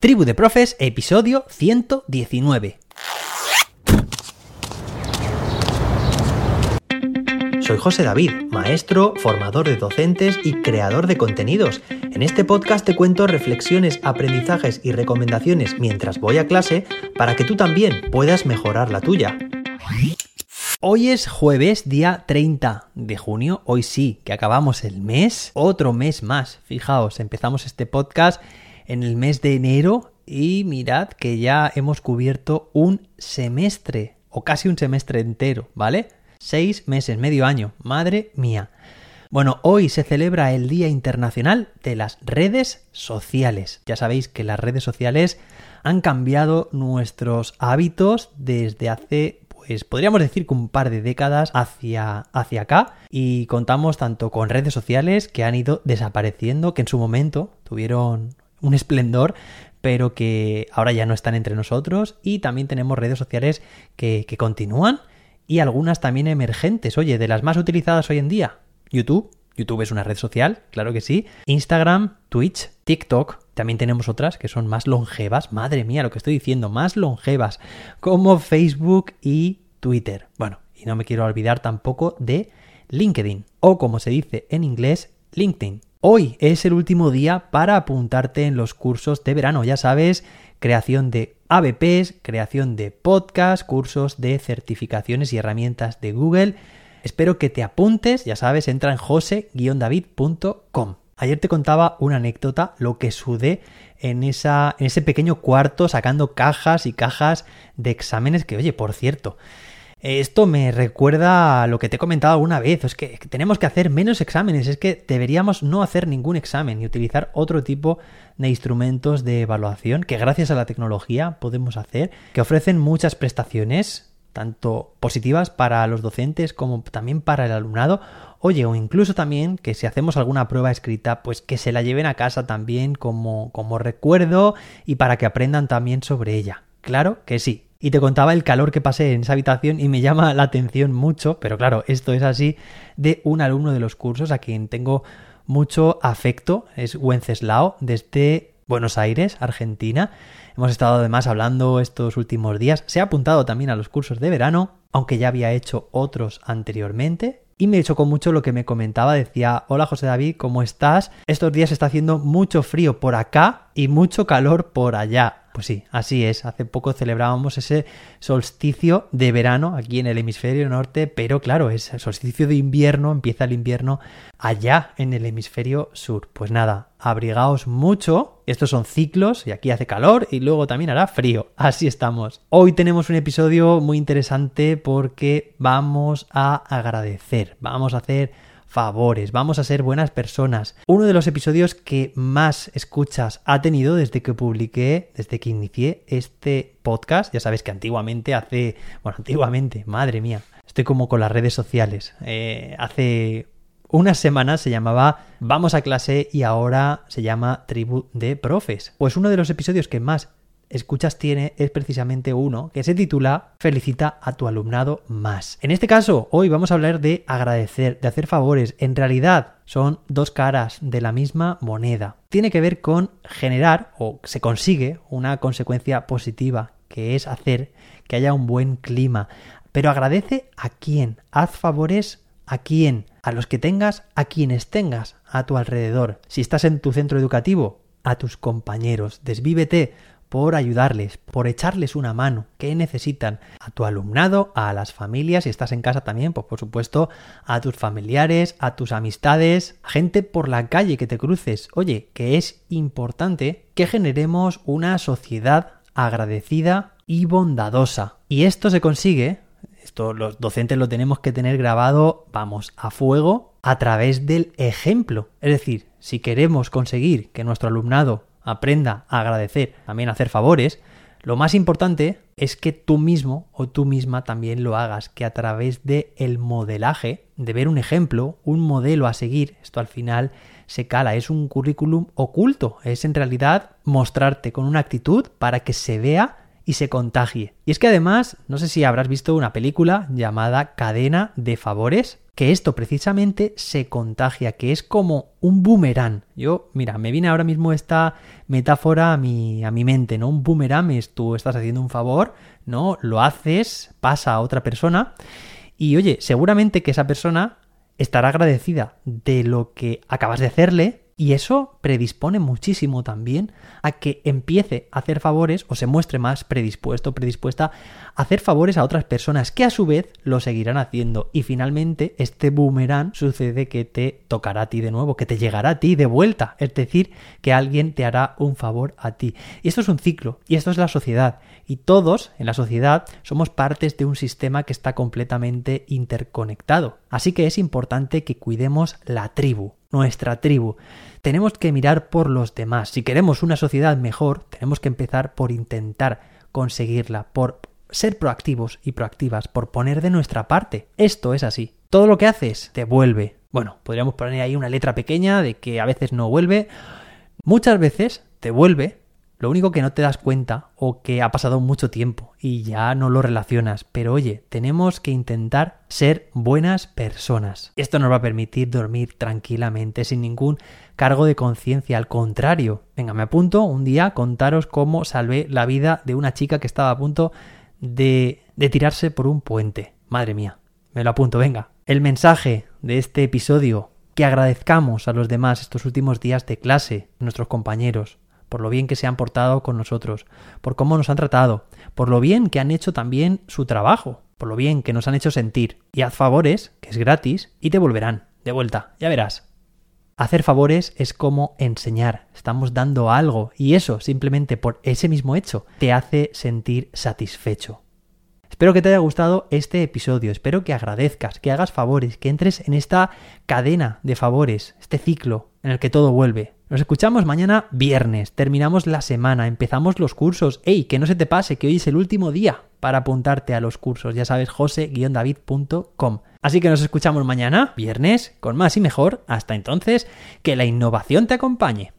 Tribu de Profes, episodio 119. Soy José David, maestro, formador de docentes y creador de contenidos. En este podcast te cuento reflexiones, aprendizajes y recomendaciones mientras voy a clase para que tú también puedas mejorar la tuya. Hoy es jueves, día 30 de junio. Hoy sí, que acabamos el mes. Otro mes más. Fijaos, empezamos este podcast en el mes de enero y mirad que ya hemos cubierto un semestre o casi un semestre entero, ¿vale? Seis meses, medio año, madre mía. Bueno, hoy se celebra el Día Internacional de las Redes Sociales. Ya sabéis que las redes sociales han cambiado nuestros hábitos desde hace pues podríamos decir que un par de décadas hacia, hacia acá y contamos tanto con redes sociales que han ido desapareciendo, que en su momento tuvieron un esplendor, pero que ahora ya no están entre nosotros y también tenemos redes sociales que, continúan y algunas también emergentes. Oye, de las más utilizadas hoy en día, YouTube. YouTube es una red social, claro que sí. Instagram, Twitch, TikTok. También tenemos otras que son más longevas. Madre mía, lo que estoy diciendo, más longevas. Como Facebook y Twitter. Bueno, y no me quiero olvidar tampoco de LinkedIn. O como se dice en inglés, LinkedIn. Hoy es el último día para apuntarte en los cursos de verano, ya sabes, creación de ABPs, creación de podcast, cursos de certificaciones y herramientas de Google. Espero que te apuntes, ya sabes, entra en jose-david.com. Ayer te contaba una anécdota, lo que sudé en, en ese pequeño cuarto sacando cajas y cajas de exámenes que, oye, por cierto, esto me recuerda a lo que te he comentado alguna vez, es que tenemos que hacer menos exámenes, es que deberíamos no hacer ningún examen y utilizar otro tipo de instrumentos de evaluación que gracias a la tecnología podemos hacer, que ofrecen muchas prestaciones, tanto positivas para los docentes como también para el alumnado, oye, o incluso también que si hacemos alguna prueba escrita, pues que se la lleven a casa también como, como recuerdo y para que aprendan también sobre ella. Claro que sí, y te contaba el calor que pasé en esa habitación y me llama la atención mucho, pero claro, esto es así, de un alumno de los cursos a quien tengo mucho afecto, es Wenceslao, desde Buenos Aires, Argentina. Hemos estado además hablando estos últimos días, se ha apuntado también a los cursos de verano, aunque ya había hecho otros anteriormente, y me chocó mucho lo que me comentaba. Decía, hola José David, ¿cómo estás? Estos días está haciendo mucho frío por acá y mucho calor por allá. Pues sí, así es. Hace poco celebrábamos ese solsticio de verano aquí en el hemisferio norte, pero claro, es el solsticio de invierno, empieza el invierno allá en el hemisferio sur. Pues nada, abrigaos mucho. Estos son ciclos y aquí hace calor y luego también hará frío. Así estamos. Hoy tenemos un episodio muy interesante porque vamos a agradecer, vamos a hacer favores, vamos a ser buenas personas. Uno de los episodios que más escuchas ha tenido desde que publiqué, desde que inicié este podcast, ya sabes que antiguamente hace, bueno, antiguamente, madre mía, estoy como con las redes sociales, eh, hace unas semanas se llamaba Vamos a clase y ahora se llama Tribu de Profes. Pues uno de los episodios que más escuchas tiene es precisamente uno que se titula Felicita a tu alumnado más. En este caso, hoy vamos a hablar de agradecer, de hacer favores. En realidad, son dos caras de la misma moneda. Tiene que ver con generar o se consigue una consecuencia positiva, que es hacer que haya un buen clima. Pero agradece a quién, haz favores a quién, a los que tengas, a quienes tengas a tu alrededor. Si estás en tu centro educativo, a tus compañeros, desvívete por ayudarles, por echarles una mano. ¿Qué necesitan? A tu alumnado, a las familias, si estás en casa también, pues por supuesto, a tus familiares, a tus amistades, gente por la calle que te cruces. Oye, que es importante que generemos una sociedad agradecida y bondadosa. Y esto se consigue, esto los docentes lo tenemos que tener grabado, vamos, a fuego, a través del ejemplo. Es decir, si queremos conseguir que nuestro alumnado aprenda a agradecer, también a hacer favores, lo más importante es que tú mismo o tú misma también lo hagas, que a través de el modelaje, de ver un ejemplo, un modelo a seguir, esto al final se cala, es un currículum oculto, es en realidad mostrarte con una actitud para que se vea y se contagie. Y es que además, no sé si habrás visto una película llamada Cadena de Favores, que esto precisamente se contagia, que es como un boomerang. Yo, mira, me viene ahora mismo esta metáfora a mi, a mi mente, ¿no? Un boomerang es tú estás haciendo un favor, ¿no? Lo haces, pasa a otra persona y oye, seguramente que esa persona estará agradecida de lo que acabas de hacerle y eso predispone muchísimo también a que empiece a hacer favores o se muestre más predispuesto, predispuesta a hacer favores a otras personas que a su vez lo seguirán haciendo. Y finalmente este boomerang sucede que te tocará a ti de nuevo, que te llegará a ti de vuelta. Es decir, que alguien te hará un favor a ti. Y esto es un ciclo, y esto es la sociedad. Y todos en la sociedad somos partes de un sistema que está completamente interconectado. Así que es importante que cuidemos la tribu, nuestra tribu. Tenemos que mirar por los demás. Si queremos una sociedad mejor, tenemos que empezar por intentar conseguirla, por ser proactivos y proactivas, por poner de nuestra parte. Esto es así. Todo lo que haces te vuelve. Bueno, podríamos poner ahí una letra pequeña de que a veces no vuelve. Muchas veces te vuelve lo único que no te das cuenta o que ha pasado mucho tiempo y ya no lo relacionas. Pero oye, tenemos que intentar ser buenas personas. Esto nos va a permitir dormir tranquilamente sin ningún cargo de conciencia. Al contrario, venga, me apunto un día contaros cómo salvé la vida de una chica que estaba a punto de, de tirarse por un puente. Madre mía, me lo apunto, venga. El mensaje de este episodio que agradezcamos a los demás estos últimos días de clase, nuestros compañeros, por lo bien que se han portado con nosotros, por cómo nos han tratado, por lo bien que han hecho también su trabajo, por lo bien que nos han hecho sentir. Y haz favores, que es gratis, y te volverán. De vuelta, ya verás. Hacer favores es como enseñar, estamos dando algo y eso simplemente por ese mismo hecho te hace sentir satisfecho. Espero que te haya gustado este episodio, espero que agradezcas, que hagas favores, que entres en esta cadena de favores, este ciclo en el que todo vuelve. Nos escuchamos mañana viernes, terminamos la semana, empezamos los cursos. ¡Ey! Que no se te pase, que hoy es el último día para apuntarte a los cursos. Ya sabes, jose-david.com. Así que nos escuchamos mañana, viernes, con más y mejor. Hasta entonces, que la innovación te acompañe.